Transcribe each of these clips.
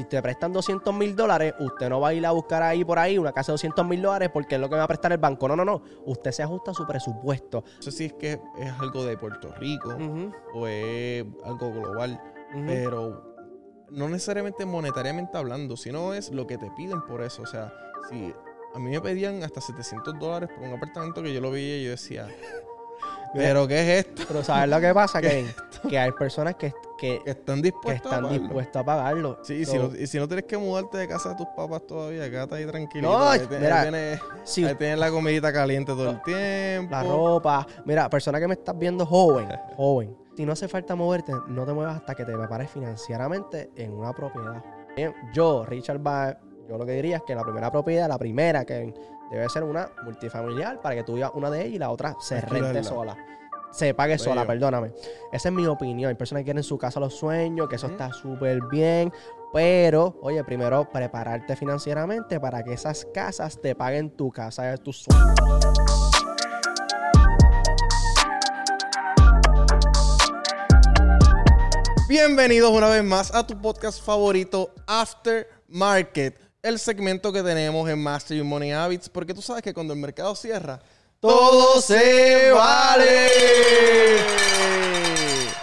Si te prestan 200 mil dólares, usted no va a ir a buscar ahí por ahí una casa de 200 mil dólares porque es lo que va a prestar el banco. No, no, no. Usted se ajusta a su presupuesto. No sé si es que es algo de Puerto Rico o es algo global, pero no necesariamente monetariamente hablando, sino es lo que te piden por eso. O sea, si a mí me pedían hasta 700 dólares por un apartamento que yo lo veía y yo decía, ¿pero qué es esto? Pero ¿sabes lo que pasa? que, que hay personas que, que, están dispuestas están a dispuestas a pagarlo. Sí, y, si no, y si no tienes que mudarte de casa de tus papás todavía, quédate ahí tranquilo. No, ahí, mira, tienes, si- ahí tienes la comidita caliente todo el tiempo. La ropa. Mira, persona que me estás viendo joven, joven. Si no hace falta moverte, no te muevas hasta que te prepares financieramente en una propiedad. Yo, Richard Baer, yo lo que diría es que la primera propiedad, la primera que debe ser una multifamiliar para que tú vivas una de ellas y la otra se rente sola. Se pague sola, perdóname. Esa es mi opinión. Hay personas que quieren su casa los sueños, que eso está súper bien. Pero, oye, primero prepararte financieramente para que esas casas te paguen tu casa de tus sueños. Bienvenidos una vez más a tu podcast favorito, After Market, el segmento que tenemos en Master Your Money Habits, porque tú sabes que cuando el mercado cierra, todo se vale.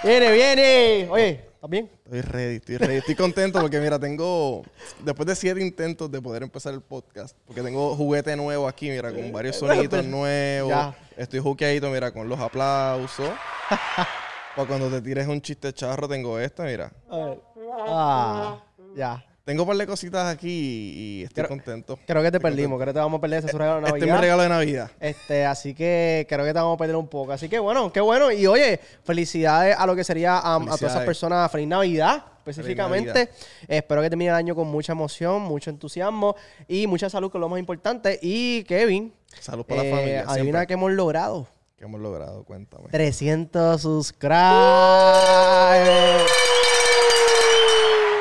Viene, viene. Oye, ¿estás bien? Estoy ready, estoy ready, estoy contento porque mira, tengo, después de siete intentos de poder empezar el podcast, porque tengo juguete nuevo aquí, mira, con varios sonidos nuevos, Ya. estoy juqueadito, mira, con los aplausos. Para cuando te tires un chiste charro, tengo esto, mira. A ver. Ah, ya. Tengo un par de cositas aquí y, estoy Creo- contento. Creo que te perdimos. Creo que te vamos a perder ese es regalo de Este es mi Navidad. regalo de Navidad. Este, así que creo que te vamos a perder un poco. Así que bueno, qué bueno. Y oye, felicidades a lo que sería a todas esas personas. Feliz Navidad, específicamente. Navidad. Espero que termine el año con mucha emoción, mucho entusiasmo y mucha salud, que es lo más importante. Y Kevin, Salud para la eh, familia. adivina siempre. que hemos logrado. ¿Qué hemos logrado? Cuéntame. 300 subscribers.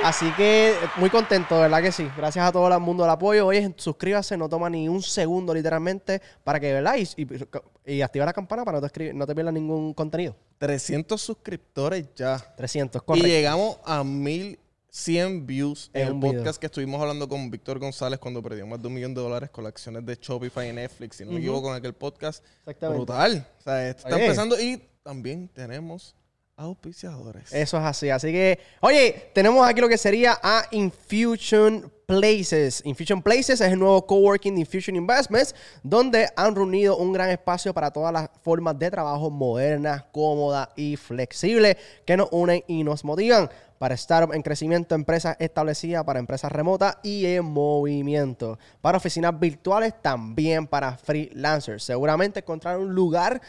Así que muy contento, ¿verdad que sí? Gracias a todo el mundo del apoyo. Oye, suscríbase, no toma ni un segundo literalmente para que, ¿verdad? Y, y, y activa la campana para no te, no te pierdas ningún contenido. 300 suscriptores ya. 300, Y correcto. llegamos a 1100 views en, En el video. podcast que estuvimos hablando con Víctor González cuando perdió más de un millón de dólares con las acciones de Shopify y Netflix. Si no me equivoco, en aquel podcast. Exactamente. Brutal. O sea, esto está Oye. empezando y también tenemos auspiciadores. Eso es así. Así que, oye, tenemos aquí lo que sería a Infusion Places. Infusion Places es el nuevo coworking de Infusion Investments, donde han reunido un gran espacio para todas las formas de trabajo modernas, cómodas y flexibles que nos unen y nos motivan para estar en crecimiento, empresas establecidas para empresas remotas y en movimiento. Para oficinas virtuales, también para freelancers. Seguramente encontrar un lugar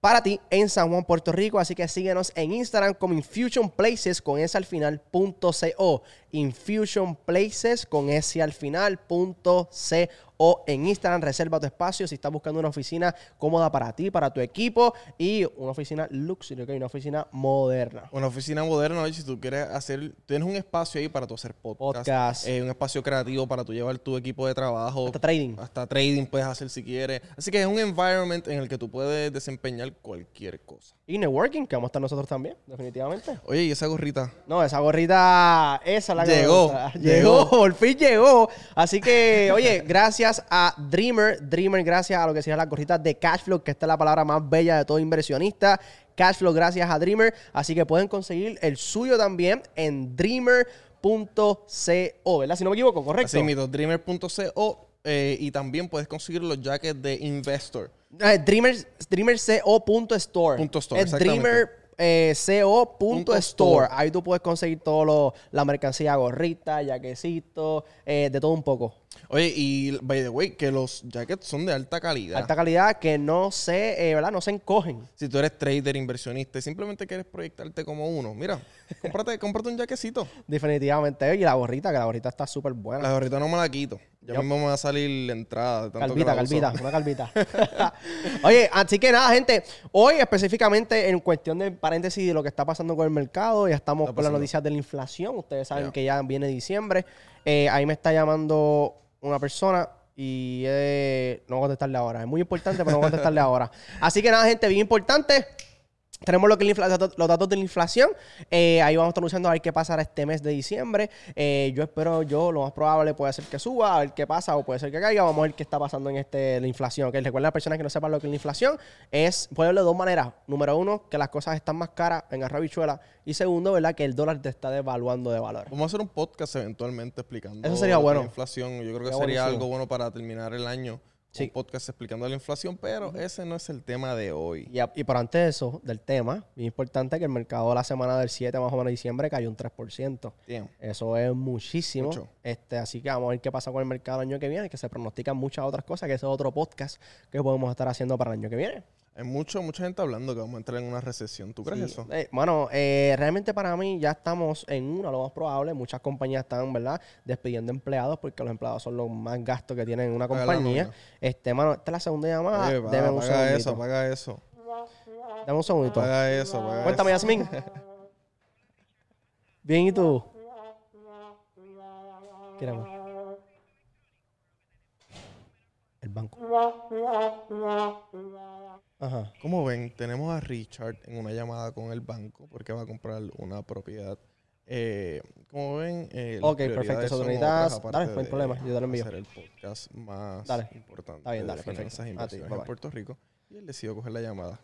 para ti en San Juan, Puerto Rico. Así que síguenos en Instagram como Infusion Places con S al. Infusion Places con S al final punto co. En Instagram reserva tu espacio si estás buscando una oficina cómoda para ti, para tu equipo y una oficina luxury, ¿ok? una oficina moderna. Una oficina moderna, oye, si tú quieres hacer, tienes un espacio ahí para tu hacer podcast, Podcast. eh, un espacio creativo para tu llevar tu equipo de trabajo, Hasta trading. hasta trading puedes hacer si quieres. Así que es un environment en el que tú puedes desempeñar cualquier cosa. Y networking, que vamos a estar nosotros también, definitivamente. Oye, y esa gorrita, No, esa gorrita, esa es la Llegó, llegó. Llegó, por fin llegó. Así que, oye, gracias a Dreamer, Dreamer, gracias a lo que sea las gorritas de Cashflow, que esta es la palabra más bella de todo inversionista. Cashflow, gracias a Dreamer. Así que pueden conseguir el suyo también en dreamer.co, ¿verdad? Si no me equivoco, correcto. así mismo, dreamer.co eh, y también puedes conseguir los jackets de Investor. Eh, Dreamer, dreamerco.store. Punto store, Es. Dreamer eh, co.store. Punto store. Ahí tú puedes conseguir todo la mercancía, gorrita, jaquecito, eh, de todo un poco. Oye, y by the way, que los jackets son de alta calidad. Alta calidad que no se, eh, ¿verdad? No se encogen. Si tú eres trader, inversionista y simplemente quieres proyectarte como uno, mira, cómprate, cómprate un jaquecito. Definitivamente. Y la gorrita, que la gorrita está súper buena. La gorrita no me la quito. Ya Yo- mismo me va a salir la entrada. De tanto Calvita, calvita, una calvita. Oye, así que nada, gente. Hoy específicamente en cuestión de paréntesis de lo que está pasando con el mercado, ya estamos con las noticias de la inflación. Ustedes saben que ya viene diciembre. Eh, ahí me está llamando una persona y eh, no voy a contestarle ahora. Es muy importante, pero no voy a contestarle ahora. Así que nada, gente, bien importante. Tenemos lo que es la infla- los datos de la inflación. Eh, ahí vamos a estar anunciando a ver qué pasará este mes de diciembre. Eh, yo espero, yo lo más probable puede ser que suba, a ver qué pasa o puede ser que caiga. Vamos a ver qué está pasando en este la inflación. Que recuerden a las personas que no sepan lo que es la inflación. Es, puede verlo de dos maneras. Número uno, que las cosas están más caras en arrabichuela. Y segundo, ¿verdad? Que el dólar te está devaluando de valor. Vamos a hacer un podcast eventualmente explicando Eso sería bueno. la inflación. Yo creo que Sería algo bueno para terminar el año. Sí. Un podcast explicando la inflación, pero ese no es el tema de hoy. Y, por antes de eso, del tema, bien importante que el mercado la semana del 7 más o menos de diciembre cayó un 3%. Damn. Eso es muchísimo. Mucho. Este, así que vamos a ver qué pasa con el mercado el año que viene, que se pronostican muchas otras cosas, que ese es otro podcast que podemos estar haciendo para el año que viene. Hay mucho, mucha gente hablando que vamos a entrar en una recesión. ¿Tú crees Sí. eso? Eh, bueno, eh, realmente para mí ya estamos en una, lo más probable. Muchas compañías están, ¿verdad?, despidiendo empleados porque los empleados son los más gastos que tienen en una compañía. Este, mano, esta es la segunda llamada. Deme un paga eso, paga eso. Dame un segundito. Paga eso, paga Cuéntame, eso. Yasmin. Bien, ¿y tú? Queremos. El banco. Ajá. Como ven, tenemos a Richard en una llamada con el banco porque va a comprar una propiedad. Eh, como ven, eh, Ok, perfecto. Eso necesitas- dale, no hay problema, yo te lo envío. Hacer el podcast más Dale. importante Está bien, dale, de perfecto. finanzas e A ti, inversiones bye-bye. en Puerto Rico. Y él decidió coger la llamada.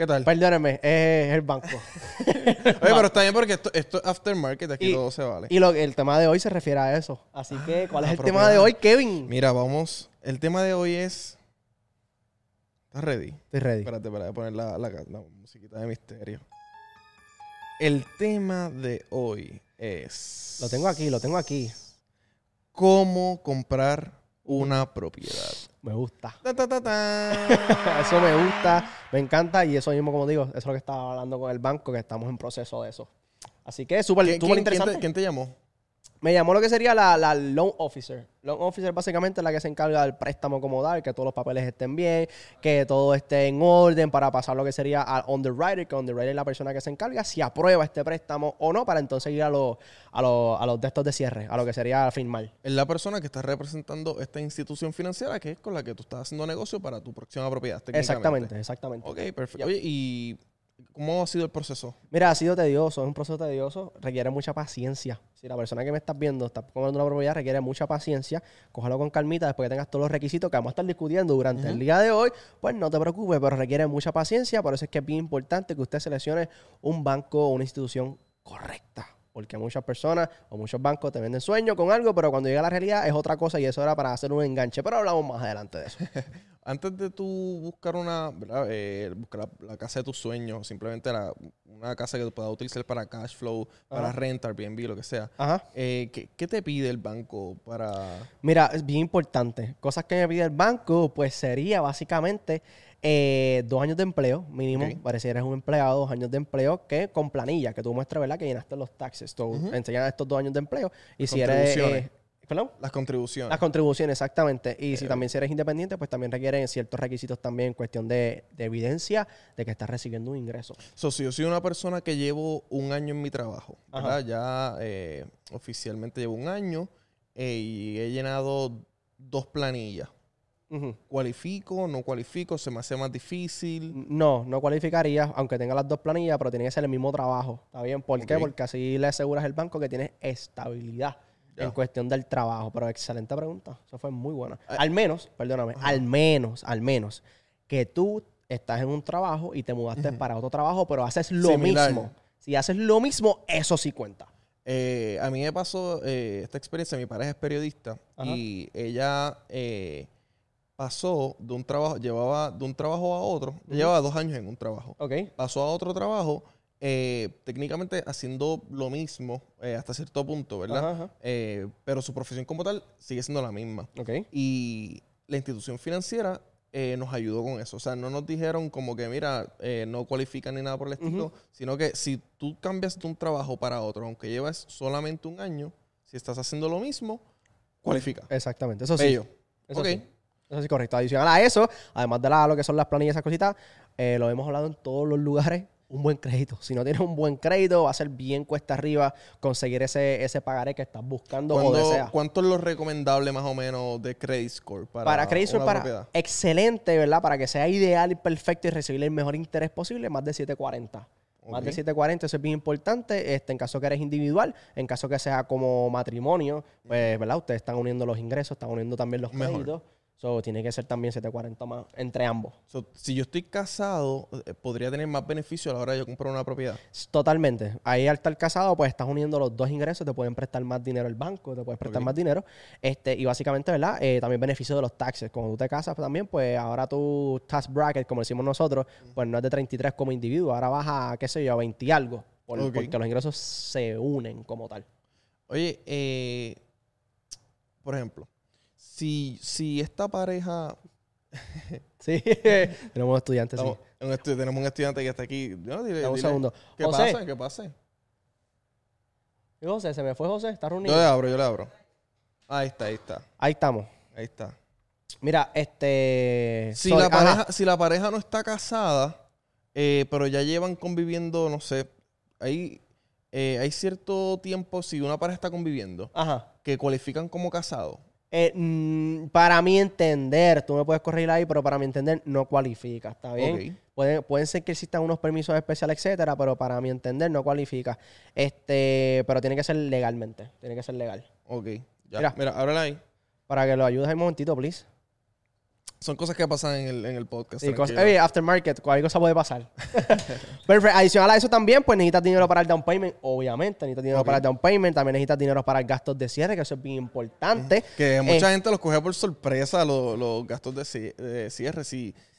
¿Qué tal? Perdóneme, es el banco. Oye, pero está bien porque esto, esto es aftermarket, aquí Y- todo se vale. y lo, el tema de hoy se refiere a eso. Así que, ¿cuál es el tema de hoy, Kevin? Mira, vamos. El tema de hoy es. ¿Estás ready? Estoy ready. Espérate, espérate, poner la, la, la musiquita de misterio. El tema de hoy es. Lo tengo aquí, lo tengo aquí. Cómo comprar una propiedad. Me gusta. Ta, ta, ta, ta. Eso me gusta, me encanta y eso mismo, como digo, eso es lo que estaba hablando con el banco, que estamos en proceso de eso. Así que súper ¿Quién, súper quién- interesante. quién te, quién te llamó? Me llamó lo que sería la, la loan officer. Loan officer básicamente es la que se encarga del préstamo como tal, que todos los papeles estén bien, que todo esté en orden para pasar lo que sería al underwriter, que underwriter es la persona que se encarga si aprueba este préstamo o no, para entonces ir a los a los a los de estos de cierre, a lo que sería firmar. Es la persona que está representando esta institución financiera que es con la que tú estás haciendo negocio para tu próxima propiedad. Exactamente, exactamente. Ok, perfecto. Oye, ¿y cómo ha sido el proceso? Mira, ha sido tedioso, es un proceso tedioso, requiere mucha paciencia. Si la persona que me estás viendo está comprando una propiedad, requiere mucha paciencia. Cójalo con calmita después que tengas todos los requisitos que vamos a estar discutiendo durante el día de hoy. Pues no te preocupes, pero requiere mucha paciencia. Por eso es que es bien importante que usted seleccione un banco o una institución correcta. Porque muchas personas o muchos bancos te venden sueños con algo, pero cuando llega la realidad es otra cosa y eso era para hacer un enganche. Pero hablamos más adelante de eso. Antes de tú buscar una. Eh, buscar la, la casa de tus sueños, simplemente la- una casa que tú puedas utilizar para cash flow, para Ajá. renta, Airbnb, lo que sea. Ajá. eh, ¿qué, qué te pide el banco para...? Mira, es bien importante. Cosas que me pide el banco, pues sería básicamente eh, dos años de empleo mínimo. Ok. Para si eres un empleado, dos años de empleo que con planilla, que tú muestres, ¿verdad? Que llenaste los taxes. Tú enseñas estos dos años de empleo. Y si eres... Contribuciones. eh, ¿Perdón? Las contribuciones. Las contribuciones, exactamente. Y Eh, si también si eres independiente, pues también requieren ciertos requisitos también en cuestión de, de evidencia de que estás recibiendo un ingreso. So, si yo soy una persona que llevo un año en mi trabajo. Ya eh, oficialmente llevo un año eh, y he llenado dos planillas. ¿Cualifico? ¿No cualifico? ¿Se me hace más difícil? No, no cualificaría, aunque tenga las dos planillas, pero tiene que ser el mismo trabajo. ¿Está bien? ¿Por qué? Porque así le aseguras al banco que tienes estabilidad en cuestión del trabajo. Pero excelente pregunta. Eso fue muy buena. Ah. Al menos, perdóname, al menos, al menos, que tú estás en un trabajo y te mudaste para otro trabajo, pero haces lo Similar. mismo. Si haces lo mismo, eso sí cuenta. Eh, a mí me pasó eh, esta experiencia. Mi pareja es periodista y ella eh, pasó de un trabajo, llevaba de un trabajo a otro, llevaba dos años en un trabajo. ¿Ok? Pasó a otro trabajo, eh, técnicamente haciendo lo mismo eh, hasta cierto punto, ¿verdad? Ajá, ajá. Eh, pero su profesión como tal sigue siendo la misma. Y la institución financiera eh, nos ayudó con eso. O sea, no nos dijeron como que, mira, eh, no cualifican ni nada por el estilo, sino que si tú cambias de un trabajo para otro, aunque llevas solamente un año, si estás haciendo lo mismo, cualifica. Exactamente. Eso sí. Bello. Eso sí. Eso sí, correcto. Adicional a eso, además de la- lo que son las planillas y esas cositas, eh, lo hemos hablado en todos los lugares. un buen crédito. Si no tienes un buen crédito, va a ser bien cuesta arriba conseguir ese, ese pagaré que estás buscando o ¿Cuándo- deseas. ¿Cuánto es lo recomendable más o menos de credit score para, Para crédito una para propiedad? excelente, ¿verdad? Para que sea ideal y perfecto y recibir el mejor interés posible, más de 740. Más de Ok. 740, eso es bien importante. Este, en caso que eres individual, en caso que sea como matrimonio, pues, ¿verdad? Ustedes están uniendo los ingresos, están uniendo también los Mejor. So, tiene que ser también 740 más entre ambos. So, si yo estoy casado, eh, podría tener más beneficio a la hora de yo comprar una propiedad. Totalmente. Ahí al estar casado, pues estás uniendo los dos ingresos, te pueden prestar más dinero el banco, te puedes prestar más dinero. Este, y básicamente, ¿verdad? Eh, también beneficio de los taxes. Cuando tú te casas pues, también, pues ahora tu tax bracket, como decimos nosotros, pues no es de 33 como individuo, ahora baja, qué sé yo, a 20 y algo. por-. Porque los ingresos se unen como tal. Oye, eh, por ejemplo, si, si esta pareja... Sí, tenemos estudiantes, sí. estamos- un estu- tenemos un estudiante que está aquí. No, dile- Dame un dile, segundo. ¿Qué José. pasa? ¿Qué pasa? ¿Y José, se me fue José, está reunido. Yo le abro, yo le abro. Ahí está, ahí está. Ahí estamos. Ahí está. Mira, este... Si, sorry, la pareja, si la pareja no está casada, eh, pero ya llevan conviviendo, no sé, hay, eh, hay cierto tiempo, si una pareja está conviviendo, Ajá. que cualifican como casados. Eh, mm, para mi entender, tú me puedes corregir ahí, pero para mi entender no cualifica, ¿está bien? Pueden, pueden ser que existan unos permisos especiales, etcétera, pero para mi entender no cualifica. Este, pero tiene que ser legalmente, tiene que ser legal. Ok, ya. Mira. Mira, ábrela ahí. Para que lo ayudes ahí un momentito, please. Son cosas que pasan en el, en el podcast. Sí, cosas- oye, aftermarket, cualquier cosa puede pasar. Perfecto. Adicional a eso también, pues necesitas dinero para el down payment, obviamente. Necesitas dinero Ok. para el down payment. También necesitas dinero para el gastos de cierre, que eso es bien importante. Que mucha Eh, gente los coge por sorpresa los, los gastos de, de cierre. Sí, eh,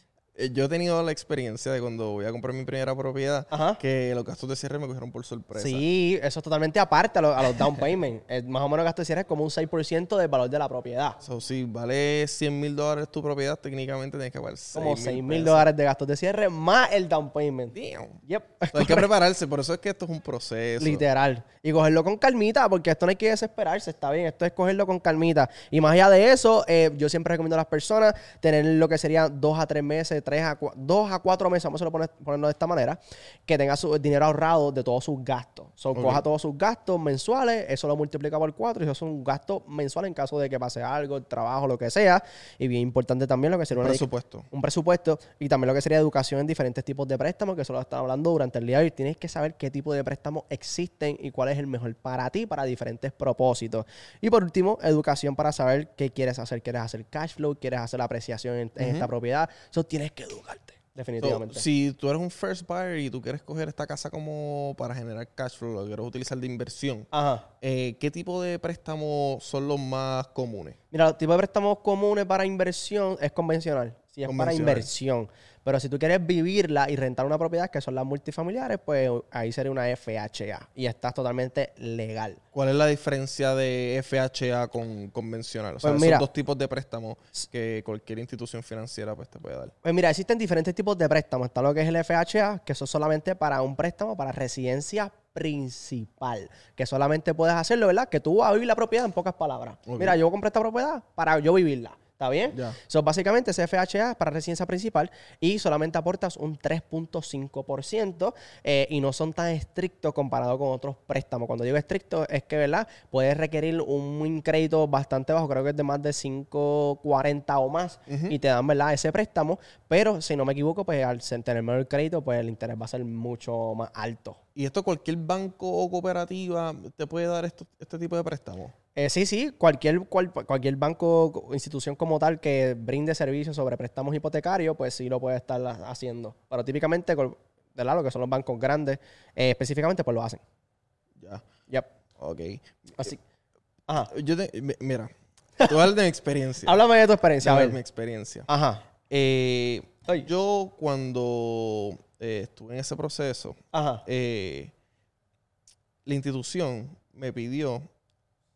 yo he tenido la experiencia de cuando voy a comprar mi primera propiedad, Ajá. que los gastos de cierre me cogieron por sorpresa. Sí, eso es totalmente aparte a, lo- a los down payment. Eh, más o menos gasto de cierre es como un 6% del valor de la propiedad. So, si vale 100 mil dólares tu propiedad, técnicamente tienes que pagar Como 6 6 mil dólares de gastos de cierre más el down payment. Damn. Yep. So, hay que prepararse, por eso es que esto es un proceso. Literal. Y cogerlo con calmita, porque esto no hay que desesperarse, está bien. Esto es cogerlo con calmita. Y más allá de eso, eh, yo siempre recomiendo a las personas tener lo que sería dos a tres meses, tres a cua- dos a cuatro meses, vamos a poner- ponerlo de esta manera, que tenga su dinero ahorrado de todos sus gastos. So, coja todos sus gastos mensuales, eso lo multiplica por cuatro y eso es un gasto mensual en caso de que pase algo, el trabajo, lo que sea. Y bien importante también lo que sería una Presupuesto. un presupuesto y también lo que sería educación en diferentes tipos de préstamos, que eso lo estaba hablando durante el día de hoy. Tienes que saber qué tipo de préstamos existen y cuál es el mejor para ti, para diferentes propósitos. Y por último, educación para saber qué quieres hacer. ¿Quieres hacer cash flow? ¿Quieres hacer la apreciación en, en esta propiedad? Eso tienes que educarte, So, definitivamente. si tú eres un first buyer y tú quieres coger esta casa como para generar cash flow, lo quieres utilizar de inversión, Ajá. eh, ¿qué tipo de préstamos son los más comunes? Mira, los tipos de préstamos comunes para inversión es convencional. Si es para Convencional. inversión. Pero si tú quieres vivirla y rentar una propiedad, que son las multifamiliares, pues ahí sería una FHA. Y estás totalmente legal. ¿Cuál es la diferencia de FHA con convencional? O sea, Pues esos dos tipos de préstamos que cualquier institución financiera pues, te puede dar. Pues mira, existen diferentes tipos de préstamos. Está lo que es el FHA, que eso es solamente para un préstamo para residencia principal. Que solamente puedes hacerlo, ¿verdad? Que tú vas a vivir la propiedad en pocas palabras. Mira, yo compré esta propiedad para yo vivirla. ¿Está bien? Ya. So, básicamente ese FHA es para residencia principal y solamente aportas un 3.5% eh, y no son tan estrictos comparado con otros préstamos. Cuando digo estricto es que, ¿verdad? Puedes requerir un crédito bastante bajo, creo que es de más de 540 o más y te dan, ¿verdad? Ese préstamo, pero si no me equivoco, pues al tener menor crédito, pues el interés va a ser mucho más alto. ¿Y esto cualquier banco o cooperativa te puede dar esto- este tipo de préstamos? Eh, sí, sí, cualquier, cual- cualquier banco o institución como tal que brinde servicios sobre préstamos hipotecarios, pues sí lo puede estar ha- haciendo. Pero típicamente, ¿verdad? Lo que son los bancos grandes, eh, específicamente, pues lo hacen. Ya. Yep. Ok. Así. Ajá. Yo te- mi- mira, a hablar de mi experiencia. Háblame de tu experiencia, a dar mi ver. experiencia. Ajá. Eh, yo cuando eh, estuve en ese proceso, Ajá. eh, la institución me pidió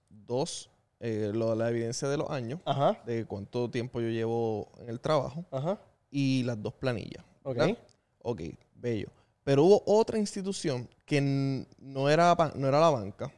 dos, eh, lo- la evidencia de los años, Ajá. de cuánto tiempo yo llevo en el trabajo Ajá. y las dos planillas. Ok. ¿verdad? Ok, bello. Pero hubo otra institución que no era, no era la banca,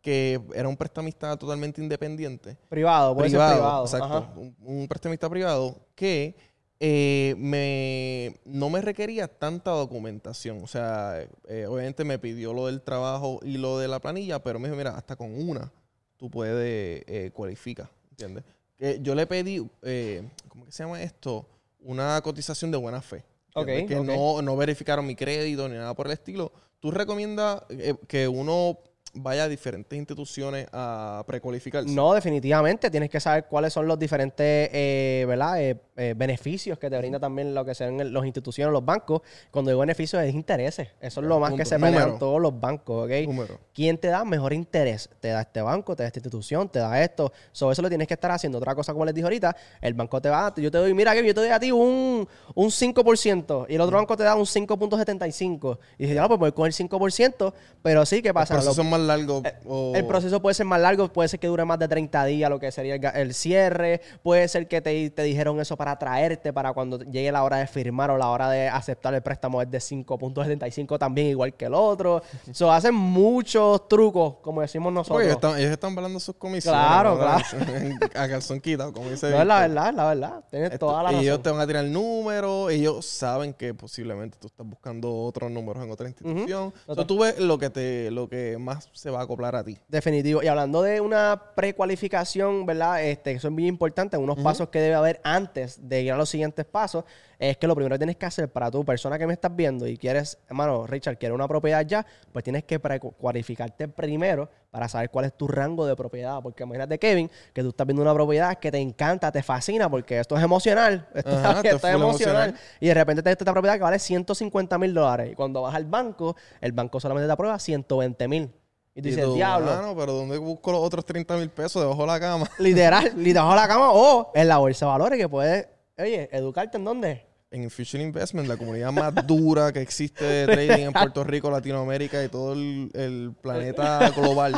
que era un prestamista totalmente independiente. Privado, puede privado, ser privado. exacto. Un, un prestamista privado que eh, me, no me requería tanta documentación. O sea, eh, obviamente me pidió lo del trabajo y lo de la planilla, pero me dijo, mira, hasta con una tú puedes eh, cualificar, ¿entiendes? Que yo le pedí, eh, ¿cómo que se llama esto? Una cotización de buena fe. ¿entiendes? Ok, que ok. No, no verificaron mi crédito ni nada por el estilo. ¿Tú recomiendas eh, que uno vaya a diferentes instituciones a precualificarse? No, definitivamente. Tienes que saber cuáles son los diferentes eh, ¿verdad? Eh, eh, beneficios que te brinda también lo que sean los instituciones, los bancos. Cuando digo beneficios es intereses. Eso es lo más que se pelean todos los bancos, ¿ok? Número. ¿Quién te da mejor interés? Te da este banco, te da esta institución, te da esto. Sobre eso lo tienes que estar haciendo. Otra cosa, como les dije ahorita, el banco te va, yo te doy, mira, que yo te doy a ti un, un 5% y el otro banco te da un 5.75. Y dije, ya, pues voy con el 5%, pero sí, ¿qué pasa? Los Lo- procesos más largos. o- el proceso puede ser más largo, puede ser que dure más de 30 días, lo que sería el, el cierre. Puede ser que te, te dijeron eso para traerte, para cuando llegue la hora de firmar o la hora de aceptar el préstamo es de 5.75 también, igual que el otro. So, hacen muchos trucos, como decimos nosotros. Oye, están- ellos están hablando sus comisiones. Claro, ¿verdad? A calzón quitado, como dice no es la verdad, es la verdad. Tienes Esto- toda la y razón. ellos te van a tirar el número, ellos saben que posiblemente tú estás buscando otros números en otra institución. So, Total. tú ves lo que te, lo que más se va a acoplar a ti. Definitivo. Y hablando de una precualificación, ¿verdad? Este, eso es bien importante. Unos pasos que debe haber antes de ir a los siguientes pasos es que lo primero que tienes que hacer para tu persona que me estás viendo y quieres, hermano, Richard, quieres una propiedad ya, pues tienes que precualificarte primero para saber cuál es tu rango de propiedad. Porque imagínate, Kevin, que tú estás viendo una propiedad que te encanta, te fascina, porque esto es emocional. Esto, Ajá, esto es emocional. emocional. Y de repente te esta propiedad que vale 150 mil dólares. Y cuando vas al banco, el banco solamente te aprueba 120 mil. Y tú dices, diablo. "Mano, pero ¿dónde busco los otros 30 mil pesos debajo de la cama? Literal, literal a la cama o en la bolsa de valores que puedes, oye, educarte en dónde. En Future Investment, la comunidad más dura que existe de trading en Puerto Rico, Latinoamérica y todo el, el planeta global.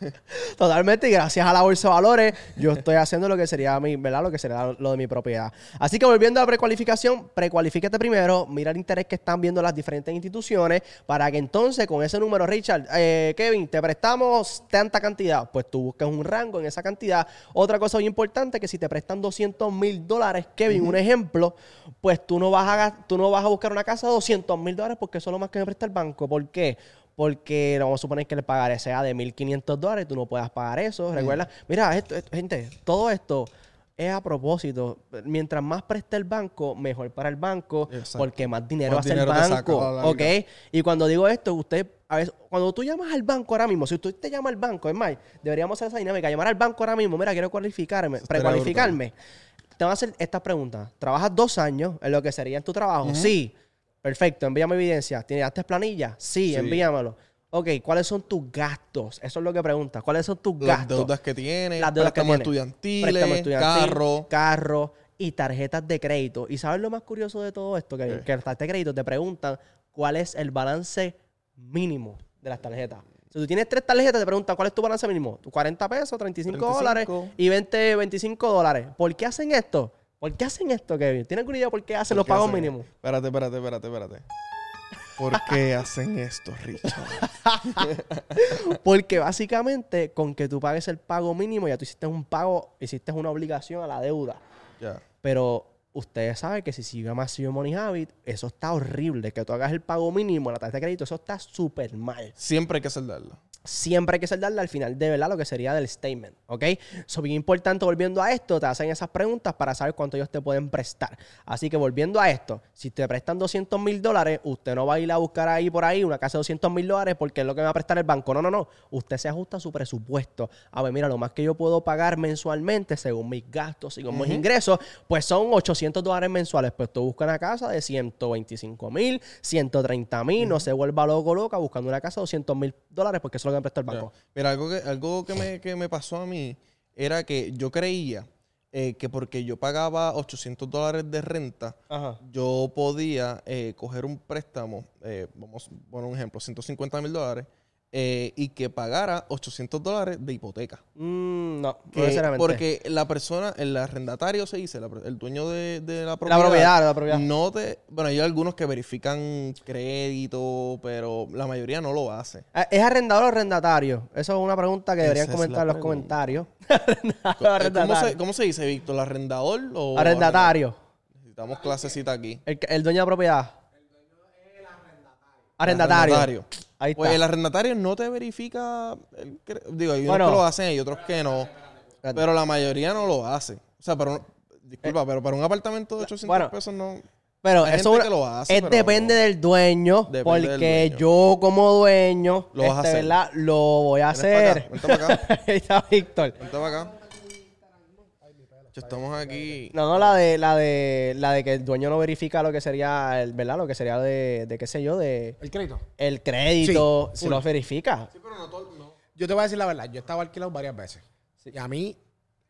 Totalmente, y gracias a la bolsa de valores, yo estoy haciendo lo que sería mi, ¿verdad? Lo que sería lo de mi propiedad. Así que volviendo a la precualificación, precualifícate primero, mira el interés que están viendo las diferentes instituciones, para que entonces con ese número, Richard, eh, Kevin, te prestamos tanta cantidad, pues tú buscas un rango en esa cantidad. Otra cosa muy importante, que si te prestan 200 mil dólares, Kevin, un ejemplo, pues tú no vas a, tú no vas a buscar una casa de 200 mil dólares porque eso es lo más que me presta el banco. ¿Por qué? Porque vamos a suponer que el pagaré sea de 1.500 dólares, tú no puedas pagar eso. Recuerda, mira, esto, esto- gente, todo esto es a propósito. Mientras más preste el banco, mejor para el banco, Exacto. porque más dinero hace el banco. ¿Ok? Y cuando digo esto, usted, a veces, cuando tú llamas al banco ahora mismo, si usted te llama al banco, es más, deberíamos hacer esa dinámica, llamar al banco ahora mismo, mira, quiero cualificarme, precualificarme. Te van a hacer estas preguntas. ¿Trabajas dos años en lo que sería en tu trabajo? Sí. Perfecto, envíame evidencia. ¿Tienes antes planilla? Sí, Sí. envíamelo. Ok, ¿cuáles son tus gastos? Eso es lo que preguntas. ¿Cuáles son tus Las gastos? deudas que tienes, Las deudas que préstamos tienes. estudiantiles, Préstamo estudiantil, carro. carro y tarjetas de crédito. ¿Y sabes lo más curioso de todo esto? Que, ¿Qué? que las tarjetas de crédito te preguntan cuál es el balance mínimo de las tarjetas. Si tú tienes tres tarjetas, te preguntan cuál es tu balance mínimo. ¿Tu 40 pesos, 35, 35. dólares y 20, 25 dólares. ¿Por qué hacen esto? ¿Por qué hacen esto, Kevin? ¿Tienes alguna idea por qué hacen los ¿Por qué pagos hacen- mínimos? Espérate, espérate, espérate, espérate. ¿Por qué hacen esto, Richard? Porque básicamente con que tú pagues el pago mínimo, ya tú hiciste un pago, hiciste una obligación a la deuda. ya. Pero ustedes saben que si sigue Massive Money Habit, eso está horrible. Que tú hagas el pago mínimo la tarjeta de crédito, eso está súper mal. Siempre hay que saldarlo. Siempre hay que saldarla al final de verdad lo que sería del statement, ¿ok? Eso bien importante, volviendo a esto, te hacen esas preguntas para saber cuánto ellos te pueden prestar. Así que volviendo a esto, si te prestan 200 mil dólares, usted no va a ir a buscar ahí por ahí una casa de 200 mil dólares porque es lo que me va a prestar el banco. No, no, no. Usted se ajusta a su presupuesto. A ver, mira, lo más que yo puedo pagar mensualmente según mis gastos, según mis ingresos, pues son 800 dólares mensuales. Pues tú buscas una casa de 125 mil, 130 mil, no se vuelva loco loca buscando una casa de 200 mil dólares porque eso es lo que me presta el banco. Ya. Mira, algo que, algo que, me, que me pasó a mí era que yo creía eh, que porque yo pagaba 800 dólares de renta, Ajá. yo podía eh, coger un préstamo, eh, vamos a poner un ejemplo, 150 mil dólares, eh, y que pagara 800 dólares de hipoteca. Mm, no, no Que- necesariamente. porque la persona, el arrendatario se dice, la- el dueño de, de la la propiedad. propiedad, la propiedad. No te. Bueno, hay algunos que verifican crédito, pero la mayoría no lo hace. Eh, ¿Es arrendador o arrendatario? Eso es una pregunta que deberían Esa es comentar en los pregunta. comentarios. Eh, ¿Cómo Arrendatario. se, cómo se dice, Víctor? ¿Arrendador o Arrendatario. Necesitamos clasecita aquí. El, el dueño de la propiedad. Arrendatario. Arrendatario. Ahí está. Pues el arrendatario no te verifica. el digo, hay unos Bueno. que lo hacen y otros que no. Pero la mayoría no lo hace. O sea, pero. Disculpa, pero para un apartamento de 800 Eh, bueno, pesos no. Pero Hay eso gente que lo hace, es pero depende del dueño, Depende porque del dueño. yo como dueño, Lo vas a este, hacer. ¿verdad? Lo voy a hacer. acá, acá. Ahí está Víctor. Vente para acá. Estamos aquí. No, no, la de, la de, la de que el dueño no verifica lo que sería, el, ¿verdad? Lo que sería de, de qué sé yo, de El crédito. el crédito, Sí, si lo verifica. Sí, pero no todo. No. Yo te voy a decir la verdad. Yo estaba alquilado varias veces. Y a mí,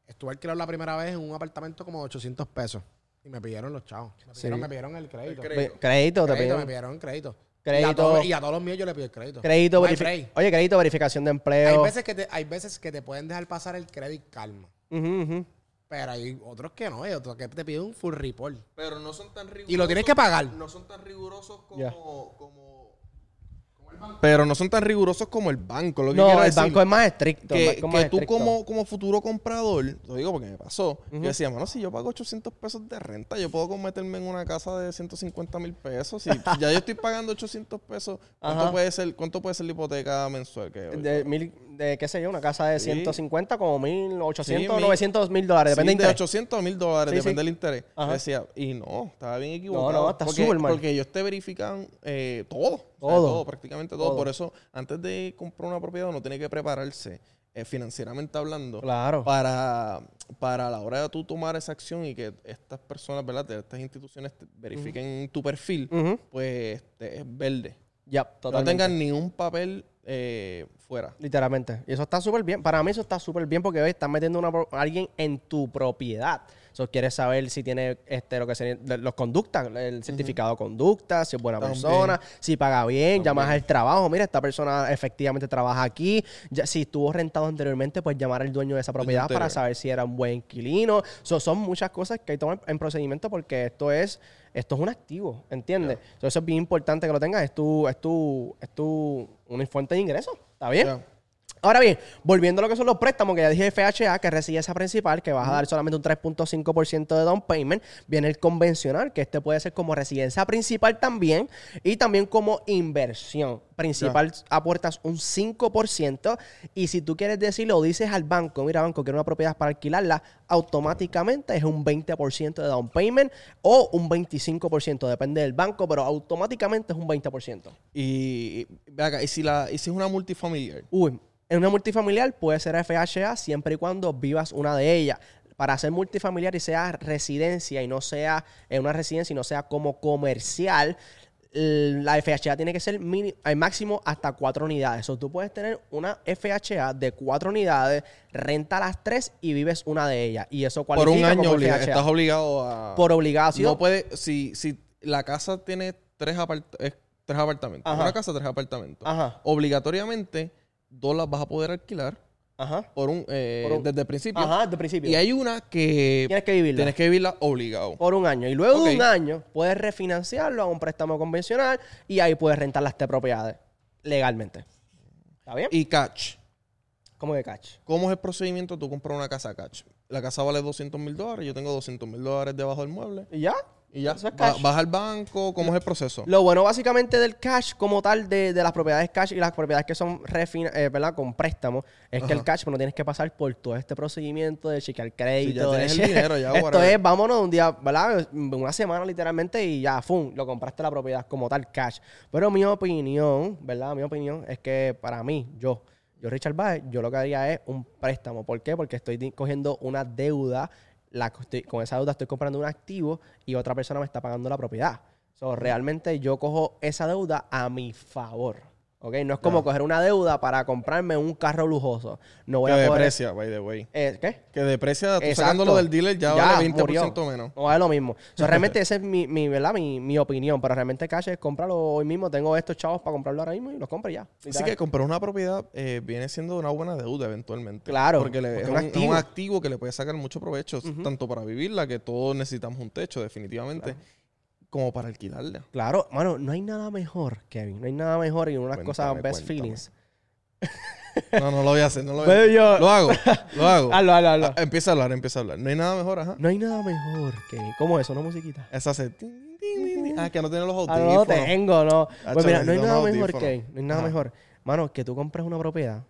estuve alquilado la primera vez en un apartamento como de 800 pesos. Y me pidieron los chavos. Me pidieron, Sí. me pidieron el crédito. El Crédito, te Crédito, piden. me pidieron crédito. Crédito. Y a, todos, y a todos los míos yo le pido el crédito. Crédito, No hay verifi- break. Oye, crédito, verificación de Hay empleo. veces, que te, hay veces que te pueden dejar pasar el crédito calma. Ujú, ujú. Pero hay otros que no. Hay otros que te piden un full report. Pero no son tan rigurosos. Y lo tienes que pagar. No son tan rigurosos como. Pero no son tan rigurosos como el banco. Lo que No, el decir, banco es más estricto. el que, banco es más que tú estricto. como, como futuro comprador, lo digo porque me pasó, yo decía, mano, si yo pago 800 pesos de renta, yo puedo meterme en una casa de 150 mil pesos. Si ya yo estoy pagando 800 pesos, ¿cuánto Ajá. puede ser cuánto puede ser la hipoteca mensual? Que De, mil, de qué sé yo, una casa de Sí. 150 como 1800, Sí, mil- 900 mil dólares, Sí, depende de de interés. 800 a 1000 dólares, Sí, depende sí. del interés. Ajá. Decía, y no, estaba bien equivocado. No, no, está porque, mal. Porque ellos te verifican eh, todo. O sea, Todo. prácticamente todo. Todo. Por eso, antes de comprar una propiedad, uno tiene que prepararse eh, financieramente hablando. Claro. Para, para la hora de tú tomar esa acción y que estas personas, ¿verdad? De estas instituciones verifiquen tu perfil, pues te- es verde. Ya, No totalmente. tengan ni un papel eh, fuera. Literalmente. Y eso está súper bien. Para mí eso está súper bien porque hoy estás metiendo a alguien en tu propiedad. Eso quieres saber si tiene este lo que de- los conductas, el certificado de conducta, si es buena También. persona, si paga bien, llamas al trabajo. Mira, esta persona efectivamente trabaja aquí. Ya, si estuvo rentado anteriormente, pues llamar al dueño de esa propiedad para saber si era un buen inquilino. So, son muchas cosas que hay que tomar en procedimiento porque esto es esto es un activo, ¿entiendes? So, eso es bien importante que lo tengas. Es tu, es tu, es tu una fuente de ingresos. ¿Está bien? Ya. Ahora bien, volviendo a lo que son los préstamos, que ya dije FHA, que recibe esa principal, que vas a dar solamente un 3.5% de down payment, viene el convencional, que este puede ser como residencia principal también, y también como inversión. Principal aportas un 5%, y si tú quieres decirlo dices al banco, mira banco, quiero una propiedad para alquilarla, automáticamente es un 20% de down payment o un 25%, depende del banco, pero automáticamente es un 20%. Y, y, ¿y si, la, y si es una multifamiliar. Uy, en una multifamiliar puede ser FHA siempre y cuando vivas una de ellas. Para ser multifamiliar y sea residencia y no sea en una residencia y no sea como comercial, la FHA tiene que ser mini- al máximo hasta cuatro unidades. O tú puedes tener una FHA de cuatro unidades, renta las tres y vives una de ellas. Y eso Por cualifica un año como obliga- FHA. estás obligado a. Por obligación. No puede. Si, si la casa tiene tres, apart- eh, tres apartamentos. Ajá. Una casa, tres apartamentos. Ajá. Obligatoriamente, dos las vas a poder alquilar Ajá. por un, eh, Por un- desde el principio. Ajá, de principio. Y hay una que Tienes que vivirla. tienes que vivirla obligado. por un año. Y luego de un año puedes refinanciarlo a un préstamo convencional y ahí puedes rentar las tres propiedades legalmente. ¿Está bien? Y catch. ¿Cómo de catch? ¿Cómo es el procedimiento? Tú compras una casa catch. La casa vale 200 mil dólares. Yo tengo 200 mil dólares debajo del mueble. ¿Y ya? Y ya. Eso es cash. vas al banco. ¿Cómo es el proceso? Lo bueno básicamente del cash como tal, de, de las propiedades cash y las propiedades que son refina- eh, ¿verdad? con préstamo, es que el cash pues, no tienes que pasar por todo este procedimiento de chequear crédito. ya de el dinero, ya, Esto es, vámonos un día, ¿verdad? Una semana literalmente y ya, ¡fum! Lo compraste la propiedad como tal cash. Pero mi opinión, ¿verdad? Mi opinión es que para mí, yo, yo Richard Baez, yo lo que haría es un préstamo. ¿Por qué? Porque estoy cogiendo una deuda la, con esa deuda estoy comprando un activo y otra persona me está pagando la propiedad. So, realmente yo cojo esa deuda a mi favor. ¿Ok? No es como coger una deuda para comprarme un carro lujoso. No voy que a poder. deprecia, by the way. Eh, ¿Qué? Que deprecia, tú Exacto. sacándolo del dealer ya, vale 20% murió. menos. No vale lo mismo. So, realmente esa es mi, mi, ¿verdad? Mi, mi opinión. Pero realmente cash es comprarlo hoy mismo. Tengo estos chavos para comprarlo ahora mismo y los compro ya. Así que comprar una propiedad eh, viene siendo una buena deuda eventualmente. Claro, Porque, le- porque es, un, es activo. un activo que le puede sacar mucho provecho, tanto para vivirla, que todos necesitamos un techo, definitivamente, como para alquilarla. Claro, mano, no hay nada mejor, Kevin. No hay nada mejor y unas Cuéntame, cosas best cuéntame. feelings. No, no lo voy a hacer, no lo voy a hacer. yo- Lo hago, lo hago. Hazlo, hazlo, hazlo. Ah, empieza a hablar, empieza a hablar. No hay nada mejor, ajá. No hay nada mejor que... ¿Cómo es eso? ¿Una musiquita? Esa hace... Ah, que no tiene los Ah, audífonos. no lo tengo, no. Ah, Pues mira, no hay nada mejor que... No hay nada Ajá. mejor. Mano, que tú compres una propiedad,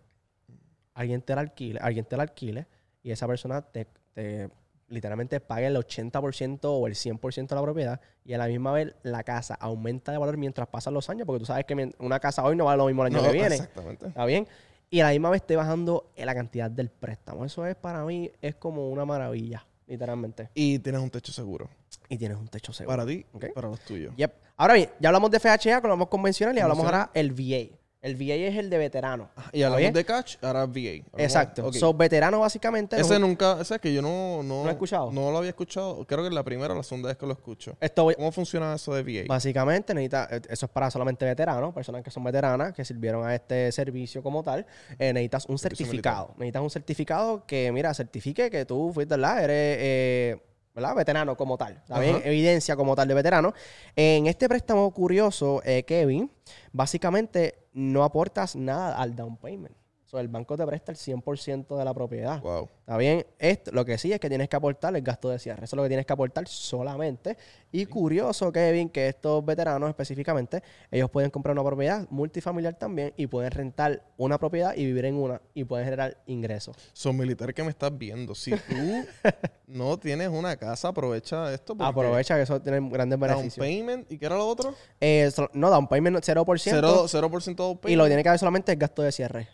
alguien te la alquile, alguien te la alquile y esa persona te, te literalmente pague el 80% o el 100% de la propiedad y a la misma vez la casa aumenta de valor mientras pasan los años porque tú sabes que una casa hoy no vale lo mismo el año No, que viene. Exactamente. ¿Está bien? Y a la misma vez esté bajando la cantidad del préstamo. Eso es para mí, es como una maravilla, literalmente. Y tienes un techo seguro. Y tienes un techo seguro. Para ti, para los tuyos. Yep. Ahora bien, ya hablamos de FHA, hablamos convencional, y hablamos ahora el VA. El VA es el de veterano. Y hablamos de cash, ahora VA. Hablamos- Exacto. ok. So, veterano básicamente. es ese un- nunca, ese es que yo no, no, ¿No lo has escuchado? No lo había escuchado. Creo que es la primera o la segunda vez que lo escucho. esto voy- ¿Cómo funciona eso de VA? Básicamente necesita, eh, eso es para solamente veteranos, personas que son veteranas, que sirvieron a este servicio como tal. Eh, necesitas un certificado. Necesitas un certificado que, mira, certifique que tú fuiste, ¿verdad? Eres, eh, ¿verdad? Veterano como tal. Ajá. Evidencia como tal de veterano. En este préstamo curioso, eh, Kevin, básicamente no aportas nada al down payment. So, el banco te presta el 100% de la propiedad. Wow. ¿Está bien? Esto, lo que sí es que tienes que aportar el gasto de cierre. Eso es lo que tienes que aportar solamente. Y curioso, Kevin, que estos veteranos específicamente, ellos pueden comprar una propiedad multifamiliar también y pueden rentar una propiedad y vivir en una y pueden generar ingresos. Son militar que me estás viendo. Si tú no tienes una casa, aprovecha esto. Aprovecha que eso tiene grandes Down beneficios. payment. ¿Y qué era lo otro? Eh, so- no, down payment 0%. Cero, 0% down payment. y lo que tiene que haber solamente es gasto de cierre.